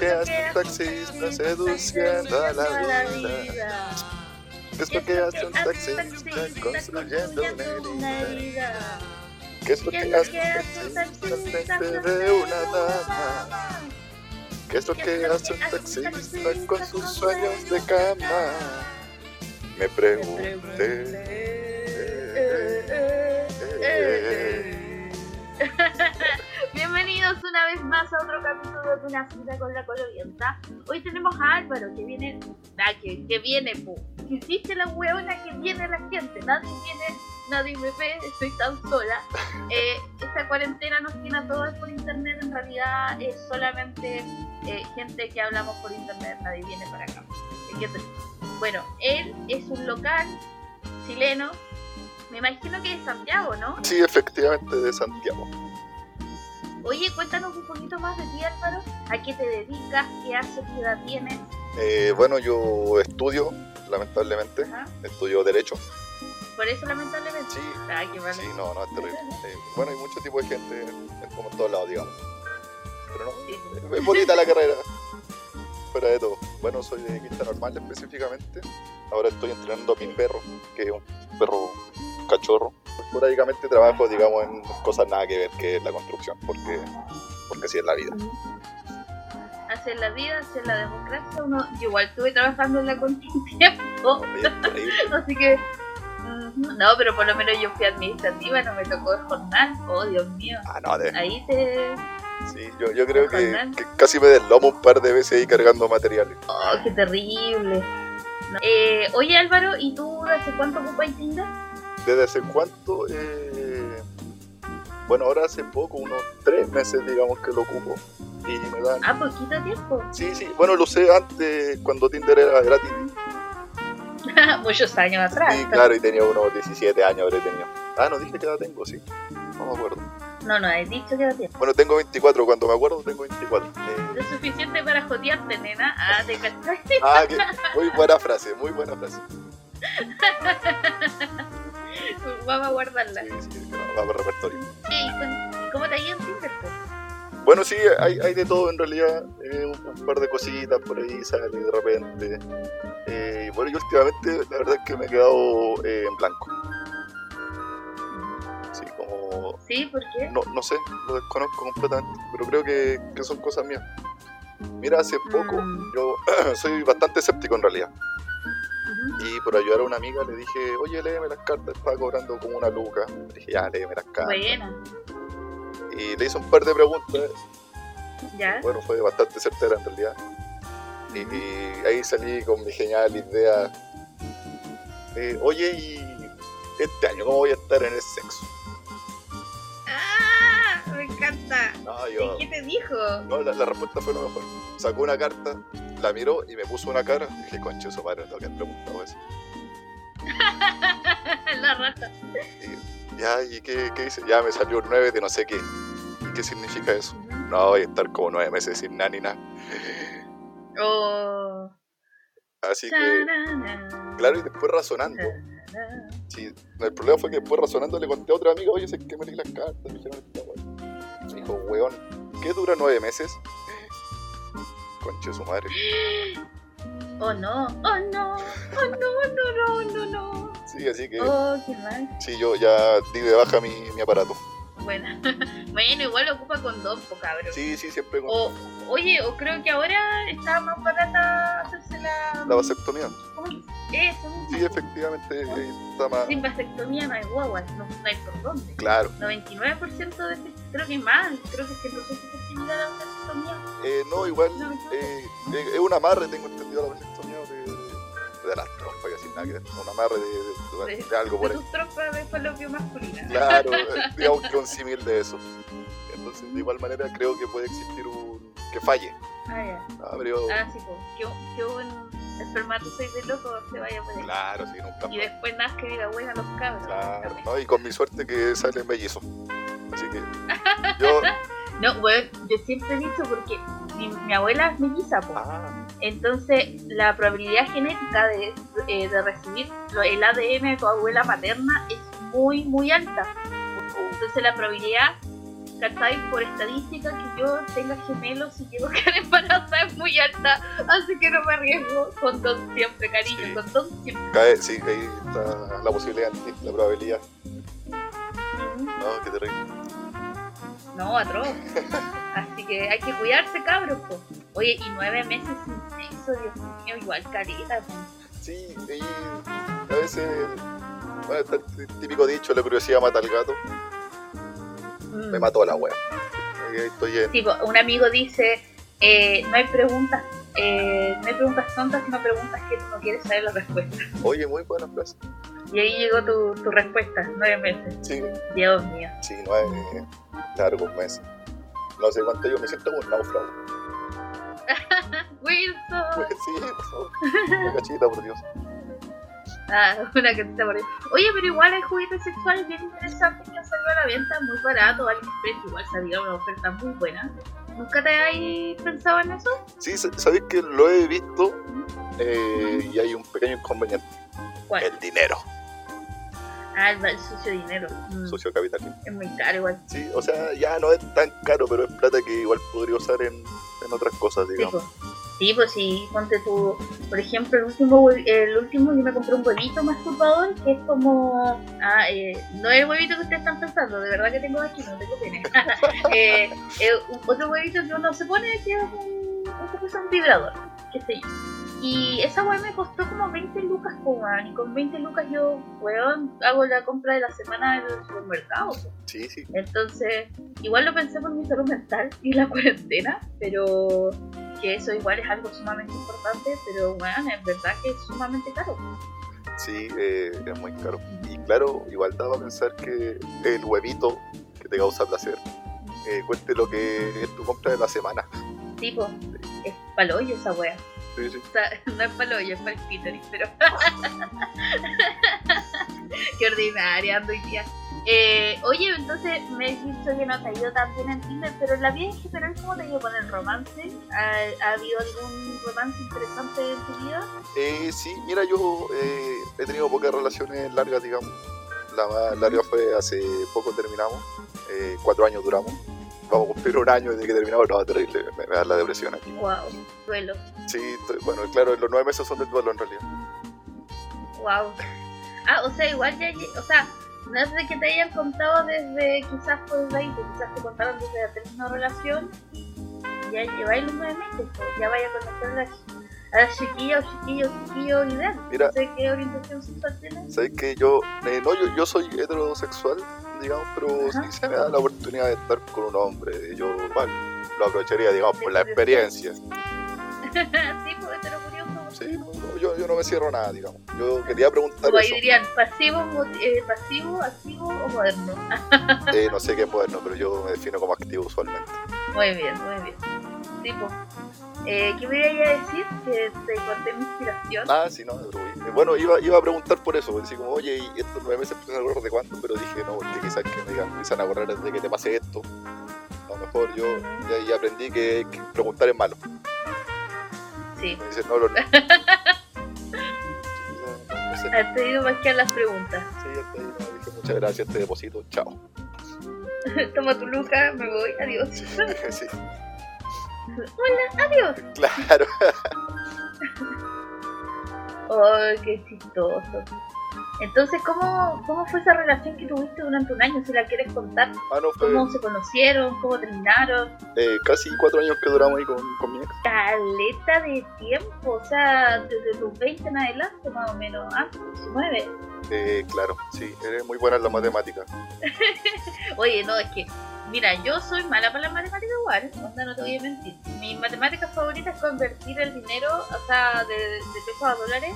que hace un taxista seduciendo a la vida? ¿Qué es lo que hace un taxista construyendo una herida? ¿Qué es lo que hace un taxista frente de una dama? ¿Qué es lo que hace un taxista con sus sueños de cama? Me pregunté. Bienvenidos una vez más a otro capítulo de Una cita con la colorienta. Hoy tenemos a Álvaro que viene. Ah, que, que viene, pu. Que hiciste la hueona que viene la gente. Nadie viene, nadie me ve, estoy tan sola. Eh, esta cuarentena nos tiene a todos por internet. En realidad es solamente eh, gente que hablamos por internet. Nadie viene para acá. Bueno, él es un local chileno. Me imagino que es Santiago, ¿no? Sí, efectivamente, de Santiago. Oye, cuéntanos un poquito más de ti, Álvaro. ¿A qué te dedicas? ¿Qué haces? ¿Qué edad tienes? Eh, bueno, yo estudio, lamentablemente, estudio Derecho. Por eso, lamentablemente. Sí, qué malo. sí, no, no, es terrible. Eh, bueno, hay mucho tipo de gente, en- como en todos lados, digamos. Pero no, Sí. Es bonita la carrera. Fuera de todo. Bueno, soy de Quinta Normal específicamente. Ahora estoy entrenando a mi perro, que es un perro cachorro. Esporádicamente trabajo, digamos, en cosas nada que ver que es la construcción, porque, porque así es la vida. Hacer la vida, hacer la democracia. Uno, yo igual estuve trabajando en la increíble. Así que. No, pero por lo menos yo fui administrativa, no me tocó jornal. Oh, Dios mío. Ah, no, de- Ahí te. sí, yo, yo creo que, casi me deslomo un par de veces ahí cargando materiales. Oh, qué terrible. No. Eh, oye Álvaro, ¿y tú hace cuánto ocupas Tinder? ¿Desde hace cuánto? Eh, bueno, ahora hace poco, unos tres meses, digamos, que lo ocupo. Y me dan Ah, poquito tiempo. Sí, sí. Bueno, lo usé antes cuando Tinder era gratis. Muchos años atrás. Sí, claro, y tenía unos 17 años habré tenido. Ah, no dije qué edad tengo, sí. No me acuerdo. No, no, he dicho que era tiempo. Bueno, tengo 24, cuando me acuerdo tengo 24. Eh, Lo suficiente para jotearte, nena. Ah, te ah, que, muy buena frase, muy buena frase. Vamos a guardarla. Sí, sí, va para repertorio. ¿Y cómo te ha ido en Tinder? Bueno, sí, hay, hay de todo en realidad. eh, un, par de cositas por ahí sale de repente. Eh, bueno, y últimamente la verdad es que me he quedado eh, en blanco. Sí, como Sí, ¿por qué? No, no sé, lo desconozco completamente, pero creo que, que son cosas mías. Mira, hace poco Mm. yo soy bastante escéptico en realidad. Y por ayudar a una amiga le dije, oye, léeme las cartas, estaba cobrando como una luca. Le dije, ya, léeme las cartas. Buena. Y le hice un par de preguntas, ¿Ya? bueno, fue bastante certera en realidad. Y, y ahí salí con mi genial idea. eh, oye, y este año, ¿cómo voy a estar en el sexo? ¡Ah! Me encanta. No, yo, ¿Y qué te dijo? No, la, la respuesta fue lo mejor. Sacó una carta, la miró y me puso una cara. Dije, conche, su madre, no que preguntado eso. La raja. Y, ya, ¿y qué, qué dice? Ya me salió un 9 de no sé qué. ¿Y qué significa eso? No, voy a estar como nueve meses sin nada ni nada. Oh. Así que, claro, y después razonando. Sí, el problema fue que después razonando le conté a otra amiga, oye, sé que me leí las cartas. Me dijeron, esta. Me dijo, weón, ¿qué dura nueve meses? Conche, su madre. Oh no, oh no, oh no, no, no, no, no. Sí, así que, Oh, qué mal. sí, yo ya di de baja mi, mi aparato. Bueno, bueno, igual ocupa condón, po cabrón. Sí, sí, siempre con O, oye, o creo que ahora está más barata hacerse la. la vasectomía. ¿Cómo que- Eso. Sí, efectivamente, eh, está más. Sin vasectomía no hay guaguas, no, no hay por dónde. Claro. 99% de creo que más, creo que 100% de la. Eh, no, igual eh, eh, es un amarre, tengo entendido la vasectomía de, de las trompas y así nada que. Un amarre de, de- de- de algo por ahí. tus tropas de falopio masculina. Claro, eh, digamos que un símil de eso. Entonces, de igual manera, creo que puede existir un. que falle. Ah, ya. Ah, pero. Ah, sí, pues. Que, que un espermatozoide loco se vaya por ahí. Claro, sí, nunca Y después nada que diga, buena los cabros. Claro, ¿no? y con mi suerte que sale mellizo. Así que yo. No, bueno, yo siempre he dicho porque mi, mi abuela es melliza. Ah, Entonces, la probabilidad genética de, eh, de recibir el ADN de tu abuela materna es muy, muy alta. Entonces, la probabilidad, ¿cachai? Por estadística, que yo tenga gemelos y llego a quedar embarazada es alta, así que no me arriesgo. Con don siempre, cariño, con don siempre. Cae, sí, ahí está la posibilidad, la probabilidad. No, qué terrible. No, atroz. Así que hay que cuidarse, cabros. Po. Oye, y nueve meses sin sexo, Dios mío, igual carita. Po. Sí, y a veces, bueno, está el típico dicho, la curiosidad mata al gato. Me Mm. mató la wea. Estoy en... Tipo, un amigo dice, eh, no hay preguntas, eh, no hay preguntas tontas, sino preguntas que tú no quieres saber la respuesta. Oye, muy buena frase. Y ahí llegó tu, tu respuesta, nueve meses. Sí, Dios mío. sí, nueve largos meses. No sé cuánto yo me siento como un náufrago. Wilson. sí, por favor. Una cachita, por Dios. Ah, una que te morí. Oye, pero igual hay juguetes sexuales bien interesantes que han salido a la venta muy barato. AliExpress igual salió una oferta muy buena. ¿Nunca te habéis pensado en eso? Sí, sa- sabéis que lo he visto eh, y hay un pequeño inconveniente. ¿Cuál? El dinero, Ah, el, sucio dinero. Mm, socio capital. es muy caro igual. Sí, o sea, ya no es tan caro, pero es plata que igual podría usar en, en otras cosas, Sí, digamos. pues. Sí, pues sí, ponte tú, por ejemplo, el último, el último yo me compré un huevito masturbador que es como, ah, eh, no es el huevito que ustedes están pensando, de verdad que tengo aquí, no tengo pene. eh, eh, otro huevito que uno se pone que es un, es un vibrador, qué sé yo. Y esa hueá me costó como 20 lucas, man, y con 20 lucas yo, weón, hago la compra de la semana en el supermercado. Sí, sí. Entonces, igual lo pensé por mi salud mental y la cuarentena, pero que eso igual es algo sumamente importante, pero bueno, es verdad que es sumamente caro. Sí, eh, es muy caro. Y claro, igual daba a pensar que el huevito que te causa placer eh, cueste lo que es tu compra de la semana. Tipo, es paloyo esa wea. Sí, sí. O sea, no es paloyo, es para el pero. Qué ordinaria ando hoy día. Eh, oye, entonces me has dicho que no te ha ido tan bien en Tinder, pero en la vida en general, ¿cómo te ha ido con el romance? ¿Ha, ha habido algún romance interesante en tu vida? Eh, sí, mira, yo eh, he tenido pocas relaciones largas, digamos. La más larga fue hace poco terminamos, eh, cuatro años duramos. Vamos a cumplir un año desde que terminamos, no, terrible, me, me da la depresión aquí. Wow, duelo. Sí, bueno, claro, los nueve meses son del duelo en realidad. Wow. Ah, o sea, igual ya, o sea, no es de que te hayan contado desde quizás ahí, pues quizás te contaron desde la de relación, ya lleváis los nueve meses, pues ya vaya a conocer a la, a la chiquilla o chiquillo chiquillo ideal. Mira. No sé qué orientación sexual tienes. Sabes que yo, eh, no, yo, yo soy heterosexual, digamos, pero Ajá. si se me da la oportunidad de estar con un hombre, yo lo aprovecharía, digamos, por la experiencia. sí, Sí, no, no, yo, yo no me cierro nada, digamos. Yo quería preguntar Como ahí eso. dirían, pasivo, eh, pasivo, activo o moderno. Eh, no sé qué es moderno, pero yo me defino como activo usualmente. Muy bien, muy bien. Tipo, eh, ¿qué me iba a decir? Que te conté mi inspiración. Ah, sí, no, eh, bueno, iba, iba a preguntar por eso, así como, oye, ¿y estos nueve meses empiezan a acordar de cuánto? Pero dije, no, porque quizás que me digan, empiezan a acordar desde que te pase esto. A lo mejor yo ya, ya aprendí que, que preguntar es malo. Sí. Me dicen, no, lo... no. Has tenido más que a las preguntas. Sí, ya está ahí, no, dije, muchas gracias, te deposito, chao. Toma tu luca, me voy, adiós. sí, Hola, adiós. claro. Ay, qué chistoso. Entonces, ¿cómo, ¿cómo fue esa relación que tuviste durante un año? Si la quieres contar, Ah, no, fue ¿cómo se conocieron? ¿Cómo terminaron? eh, casi cuatro años que duramos ahí con, con mi ex. Caleta de tiempo, o sea, desde tus 20 en adelante, más o menos, antes, 19. Eh, claro, sí, eres muy buena en la matemática. Oye, no, es que, mira, yo soy mala para la matemática igual, onda, no te voy a mentir. Mi matemática favorita es convertir el dinero, o sea, de, de pesos a dólares,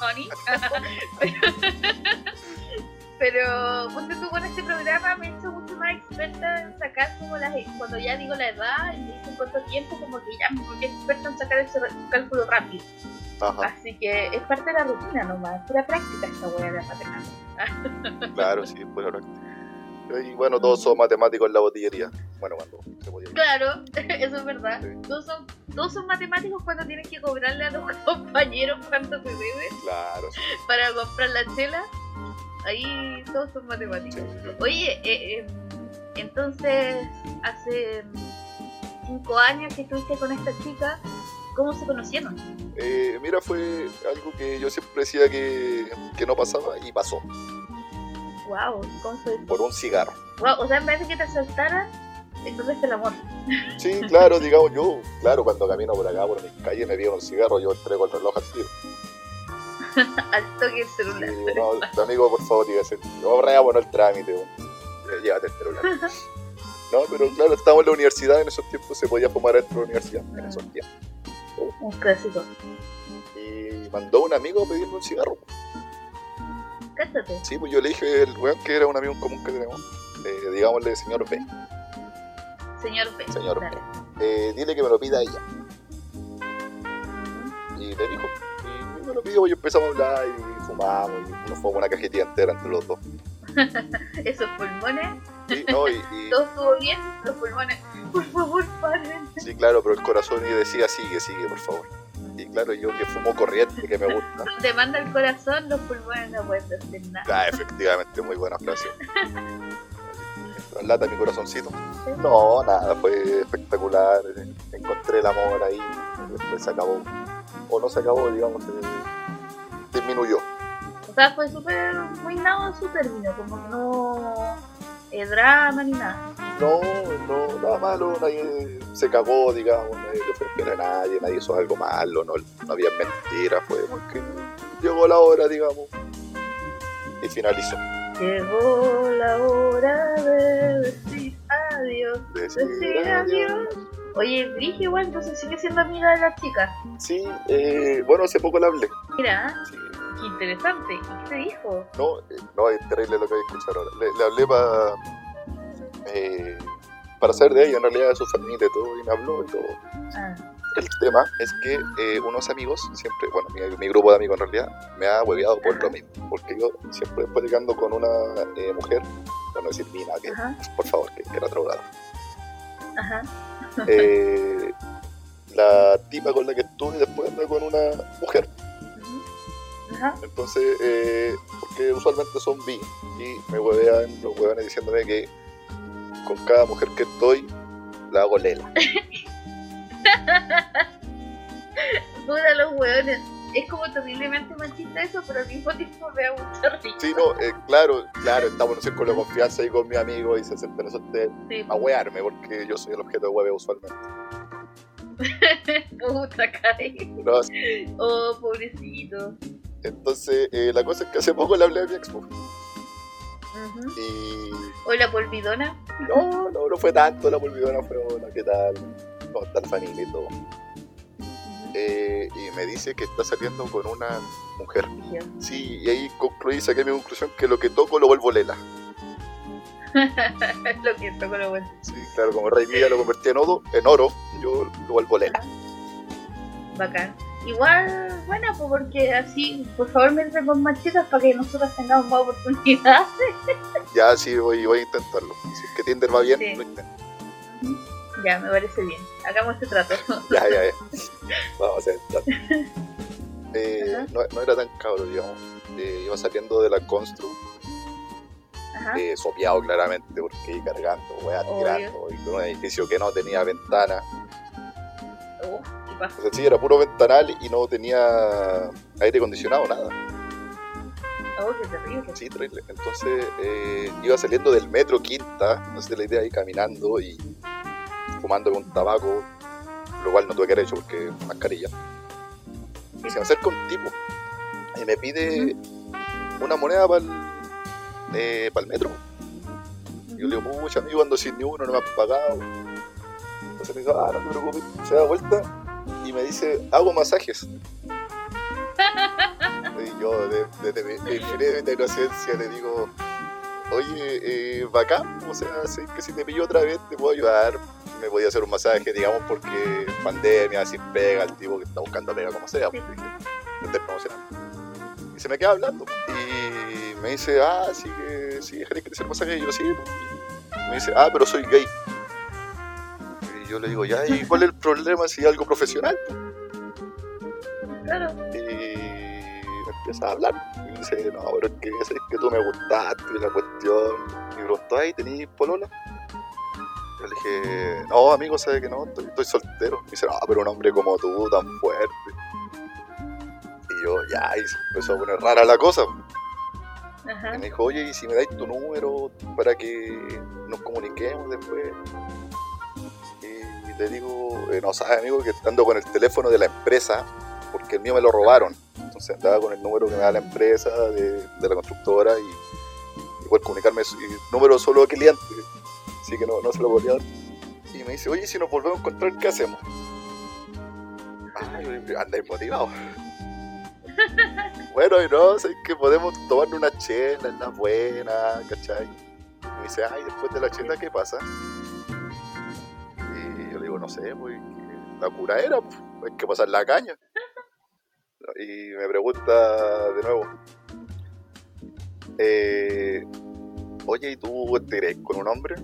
honey. Pero, ponte tú con este programa, me he hecho mucho más experta en sacar como las, cuando ya digo la edad y me dicen cuánto tiempo, como que ya me volví experta en sacar ese cálculo rápido. Ajá, Así que es parte de la rutina nomás, pura práctica esta wea de la matemática. claro, sí, buena práctica. Y bueno, todos somos matemáticos en la botillería. Bueno, cuando se podía. Claro, eso es verdad. Sí. Todos son, todos son matemáticos cuando tienen que cobrarle a los compañeros cuánto se debe Claro, sí, para comprar la chela. Ahí todos son matemáticos. sí. Oye, eh, eh, entonces hace cinco años que estuviste con esta chica, ¿cómo se conocieron? Eh, mira, fue algo que yo siempre decía que, que no pasaba y pasó. Wow, ¿cómo fue? Por un cigarro. Wow, o sea, en vez de que te asaltara, encontraste el amor. Sí, claro, digamos yo, claro, cuando camino por acá, por mis calles, me piden un cigarro, yo entrego el reloj al tiro. al toque el celular. Sí, no, tu amigo, por favor, diga, yo bueno el trámite, bueno. llévate el celular. No, pero claro, estábamos en la universidad, en esos tiempos se podía fumar dentro de la universidad, en esos tiempos. Un clásico. Y mandó un amigo a pedirme un cigarro. Cállate. Sí, pues yo le dije, el weón que era un amigo común que tenemos, eh, digámosle señor B. Señor B. Señor B. Eh, dile que me lo pida ella. Y le dijo, y me lo pidió, y empezamos a hablar y fumamos, y nos fumamos una cajetilla entera entre los dos. Esos pulmones. Sí, no, y, Todo estuvo bien, los pulmones. Por favor, paren. Sí, claro, pero el corazón y decía, sigue, sigue, por favor. Y claro, yo que fumo corriente, que me gusta. Te manda el corazón, los pulmones no pueden hacer nada. Ah, efectivamente, muy buena frase. Traslata mi corazoncito. No, nada, fue espectacular. Encontré el amor ahí, después se acabó. O no se acabó, digamos, disminuyó. O sea, fue súper, muy nada su término, como que no es drama ni nada. No, no, nada malo, nadie se cagó, digamos, nadie le ofreció a nadie, nadie hizo algo malo, no, no había mentiras, fue porque llegó la hora, digamos, y finalizó. Llegó la hora de decir adiós, decir, adiós. Oye, Brigi igual, entonces sigue siendo amiga de la chica. Sí, eh, bueno, hace poco la hablé. Mira, qué interesante. ¿Y qué te dijo? No, eh, no, es terrible lo que voy a escuchar ahora. Le, hablé para eh, para saber de ella, en realidad de su familia y todo, y me habló y todo. Ah. El tema es que eh, unos amigos, siempre, bueno, mi, grupo de amigos en realidad, me ha hueveado por lo mismo, porque yo siempre estoy llegando con una eh, mujer, para no decir mina, que por favor, que, era drogada. Ajá. Eh, la tipa con la que estuve después anda con una mujer. Ajá. Entonces, porque usualmente son bi y me huevean los huevones diciéndome que con cada mujer que estoy, la hago lela. Puta los hueones. Es como terriblemente machista eso, pero al mismo tiempo me da risa. Sí, no, eh, claro, claro, estamos en con la confianza ahí con mi amigo y se acercan eso de a huearme porque yo soy el objeto de hueve usualmente. Puta. No, oh, pobrecito. Entonces, eh, la cosa es que hace poco le hablé a mi ex. Y... ¿O la polvidona? No, no, no fue tanto la polvidona, fue hola, ¿qué tal? ¿Cómo está la familia y todo? Eh, y me dice que está saliendo con una mujer. Sí, y ahí concluí, saqué mi conclusión que lo que toco lo vuelvo lela. lo que toco lo vuelvo. Sí, claro, como Rey lo convertí en oro, en oro yo lo vuelvo lela. Bacán. Igual, bueno, pues porque así, por favor, me con más chicas para que nosotros tengamos más oportunidades. ya, sí, voy, voy a intentarlo. Si es que Tinder va bien, lo intento. Ya, me parece bien. Hagamos este trato. ya, ya, ya. Vamos a hacer el trato. Eh, no, no, era tan cabro, digamos. Eh, iba saliendo de la Constru. Eh, sopeado claramente porque iba cargando, weá, tirando, y con un edificio que no tenía ventana. Oh. O sea, sí, era puro ventanal y no tenía aire acondicionado, nada. Oh, qué terrible. Sí, terrible. Entonces eh, iba saliendo del metro Quinta, no sé la idea, ahí caminando y fumando con tabaco, lo cual no tuve que haber hecho porque mascarilla. Y se me acerca un tipo y me pide una moneda para el, eh, el metro. Y yo le digo, mucha amigo, ando sin ni uno, no me han pagado. Entonces me dice, ah, no te preocupes. Se da vuelta y me dice, hago masajes. y yo, desde mi infinita inocencia, le digo, oye, eh, bacán, o sea, que si te pillo otra vez te puedo ayudar. Me podía hacer un masaje, digamos, porque pandemia, sin pega, el tipo que está buscando pega como sea. Porque, y se me queda hablando. Y me dice, ah, sí, que sí, ¿querés que te hacer masaje? Y yo, sí. Me dice, ah, pero soy gay yo le digo, ya, ¿y cuál es el problema si es algo profesional? Claro. Y empieza a hablar. Y dice, no, pero es que, es que tú me gustaste, la cuestión. Y preguntó, ahí tenéis polola. Yo le dije, no, amigo, sabe que no, estoy, estoy soltero. Me dice, no, pero un hombre como tú, tan fuerte. Y yo, ya, y se empezó a poner rara la cosa. Ajá. Y me dijo, oye, ¿y si me dais tu número para que nos comuniquemos después? Y le digo, eh, no sabes, amigo, que ando con el teléfono de la empresa, porque el mío me lo robaron. Entonces andaba con el número que me da la empresa, de, de la constructora, y, y poder comunicarme, y número solo de cliente. Así que no, no se lo podía dar. Y me dice, oye, si nos volvemos a encontrar, ¿qué hacemos? Ay, andáis motivado. Bueno, y no, sé que podemos tomar una chela, en la buena, ¿cachai? Y me dice, ay, después de la chela, ¿qué pasa? Y yo le digo, no sé, pues, la cura era, pues, hay que pasar la caña. Y me pregunta de nuevo, eh, oye, ¿y tú te crees con un hombre?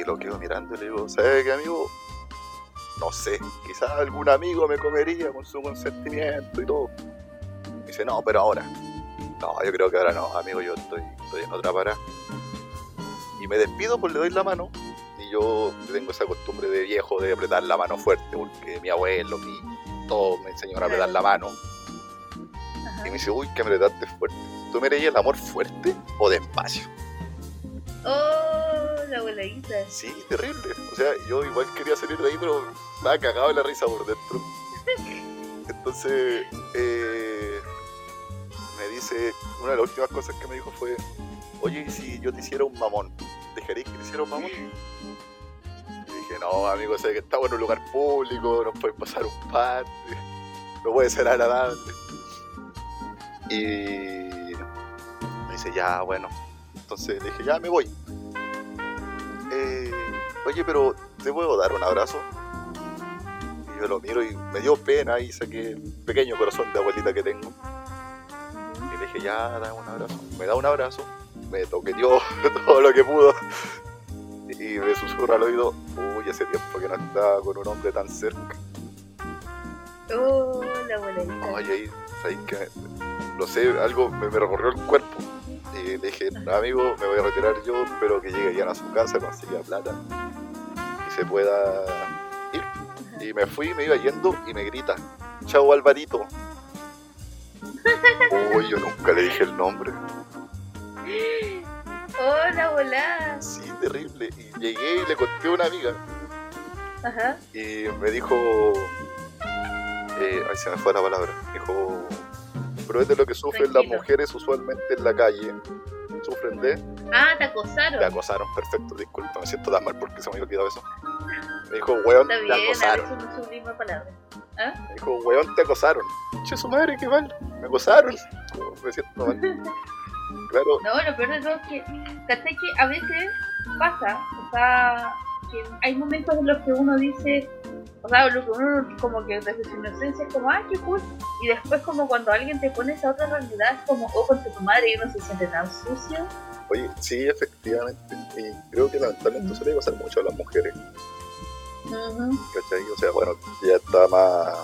Y lo quedo mirando y le digo, ¿sabes qué, amigo? No sé, quizás algún amigo me comería con su consentimiento y todo. Me dice, no, pero ahora. No, yo creo que ahora no, amigo, yo estoy, estoy en otra para. Y me despido, pues le doy la mano. Y yo tengo esa costumbre de viejo de apretar la mano fuerte, porque mi abuelo, mi, todos me enseñaron a apretar la mano. Ajá. Y me dice, uy, que apretaste fuerte. ¿Tú me el amor fuerte o despacio? Oh, la. Sí, terrible. O sea, yo igual quería salir de ahí, pero me ha cagado la risa por dentro. Entonces, eh, me dice, una de las últimas cosas que me dijo fue, oye, ¿y si yo te hiciera un mamón, ¿dejarías que te hiciera un mamón? Y dije, no, amigo, sé que estamos en un lugar público, nos pueden pasar un par, no puede ser agradable. Y me dice, ya, bueno. Entonces dije, ya me voy. Oye, pero ¿te puedo dar un abrazo? Y yo lo miro y me dio pena y saqué el pequeño corazón de abuelita que tengo. Y le dije, ya, dame un abrazo. Me da un abrazo, me toqueteó todo lo que pudo. Y me susurra al oído, uy, hace tiempo que no estaba con un hombre tan cerca. Oh, la abuelita. Oye, ahí, ¿sabes qué? No sé, algo me, me recorrió el cuerpo. Y le dije, amigo, me voy a retirar yo, espero que llegue ya a su casa, consiga plata y se pueda ir. Y me fui, me iba yendo y me grita, chao Alvarito. Uy, yo nunca le dije el nombre. Oh, la abuela. Sí, terrible. Y llegué y le conté a una amiga Ajá. y me dijo, eh, ay, se me fue la palabra, me dijo, pero es de lo que sufren las mujeres usualmente en la calle. Sufren de Ah, te acosaron. Te acosaron, perfecto, disculpa, me siento tan mal porque se me había olvidado eso. Me dijo, weón, Está te a acosaron. veces no sublima palabra. ¿Ah? Me dijo, weón, te acosaron. Che, su madre, qué mal. Me acosaron. Me siento mal. Claro, No, lo peor de todo es que, ¿cachai? Que a veces pasa, o sea, que hay momentos en los que uno dice, o sea, lo que uno como que desde su inocencia es como, ah, qué cool, y después como cuando alguien te pone esa otra realidad es como, oh, con tu madre y uno se siente tan sucio. oye, sí, efectivamente. Y creo que lamentablemente suele pasar mucho a las mujeres. Ujú. ¿Cachai? O sea, bueno, ya está más,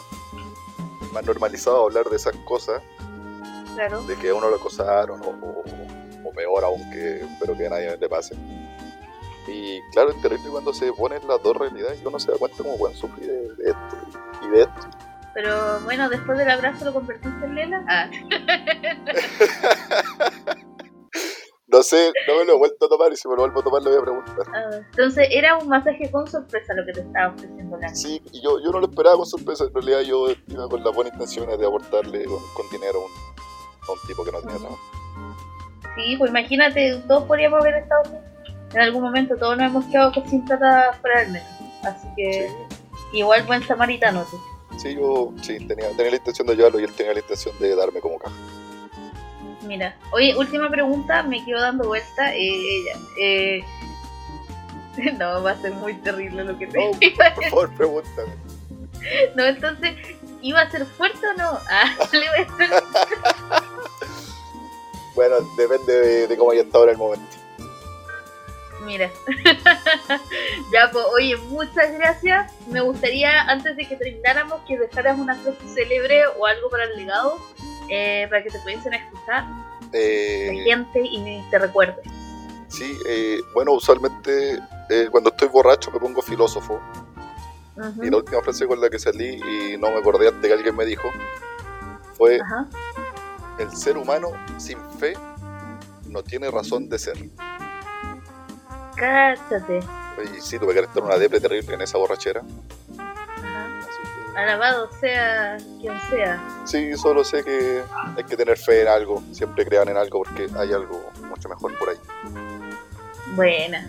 más normalizado hablar de esas cosas, Claro. de que a uno lo acosaron, o, o- o peor aún, que espero que a nadie le pase. Y claro, es terrible cuando se ponen las dos realidades y uno se da cuenta como pueden sufrir de, de esto y de esto. Pero bueno, después del abrazo lo convertiste en Lela. Ah, No sé, no me lo he vuelto a tomar y si me lo vuelvo a tomar le voy a preguntar. ah. entonces era un masaje con sorpresa lo que te estaba ofreciendo la Sí, y yo, yo no lo esperaba con sorpresa, en realidad yo iba con las buenas intenciones de aportarle con, con dinero a un, a un tipo que no tenía trabajo. Sí, pues imagínate, todos podríamos haber estado así. En algún momento todos nos hemos quedado con sin plata fuera del metro. Así que igual buen samaritano tú. Sí, yo sí, tenía, tenía la intención de ayudarlo y él tenía la intención de darme como caja. Mira, oye, última pregunta, me quedo dando vuelta. Eh, ella, eh... No, va a ser muy terrible lo que te No, iba a por favor, pregúntame. No, entonces, ¿iba a ser fuerte o no? Ah, le voy a hacer... Bueno, depende de, de cómo haya estado en el momento. Mira. ya, pues, oye, muchas gracias. Me gustaría, antes de que termináramos, que dejaras una frase célebre o algo para el legado, eh, para que te pudiesen escuchar la Eh, gente y te recuerde. Sí, eh, bueno, usualmente eh, cuando estoy borracho me pongo filósofo. Y la última frase con la que salí y no me acordé antes que alguien me dijo fue: El ser humano sin fe no tiene razón de ser. Cáchate. Y sí, tuve que estar una depre terrible en esa borrachera. Alabado sea quien sea. Sí, solo sé que hay que tener fe en algo, siempre crean en algo porque hay algo mucho mejor por ahí. Buena.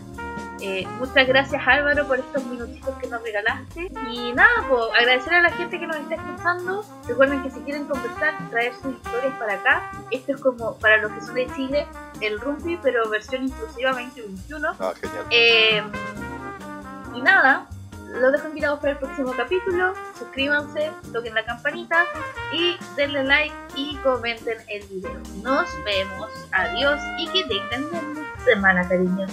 Eh, muchas gracias Álvaro por estos minutitos que nos regalaste. Y nada, pues agradecer a la gente que nos está escuchando. Recuerden que si quieren conversar, traer sus historias para acá. Esto es como para los que son de Chile, el Rumpi, pero versión inclusiva 2021. Ah, genial. Eh, y nada, los dejo invitados para el próximo capítulo. Suscríbanse, toquen la campanita y denle like y comenten el video. Nos vemos. Adiós y que tengan una semana, cariños.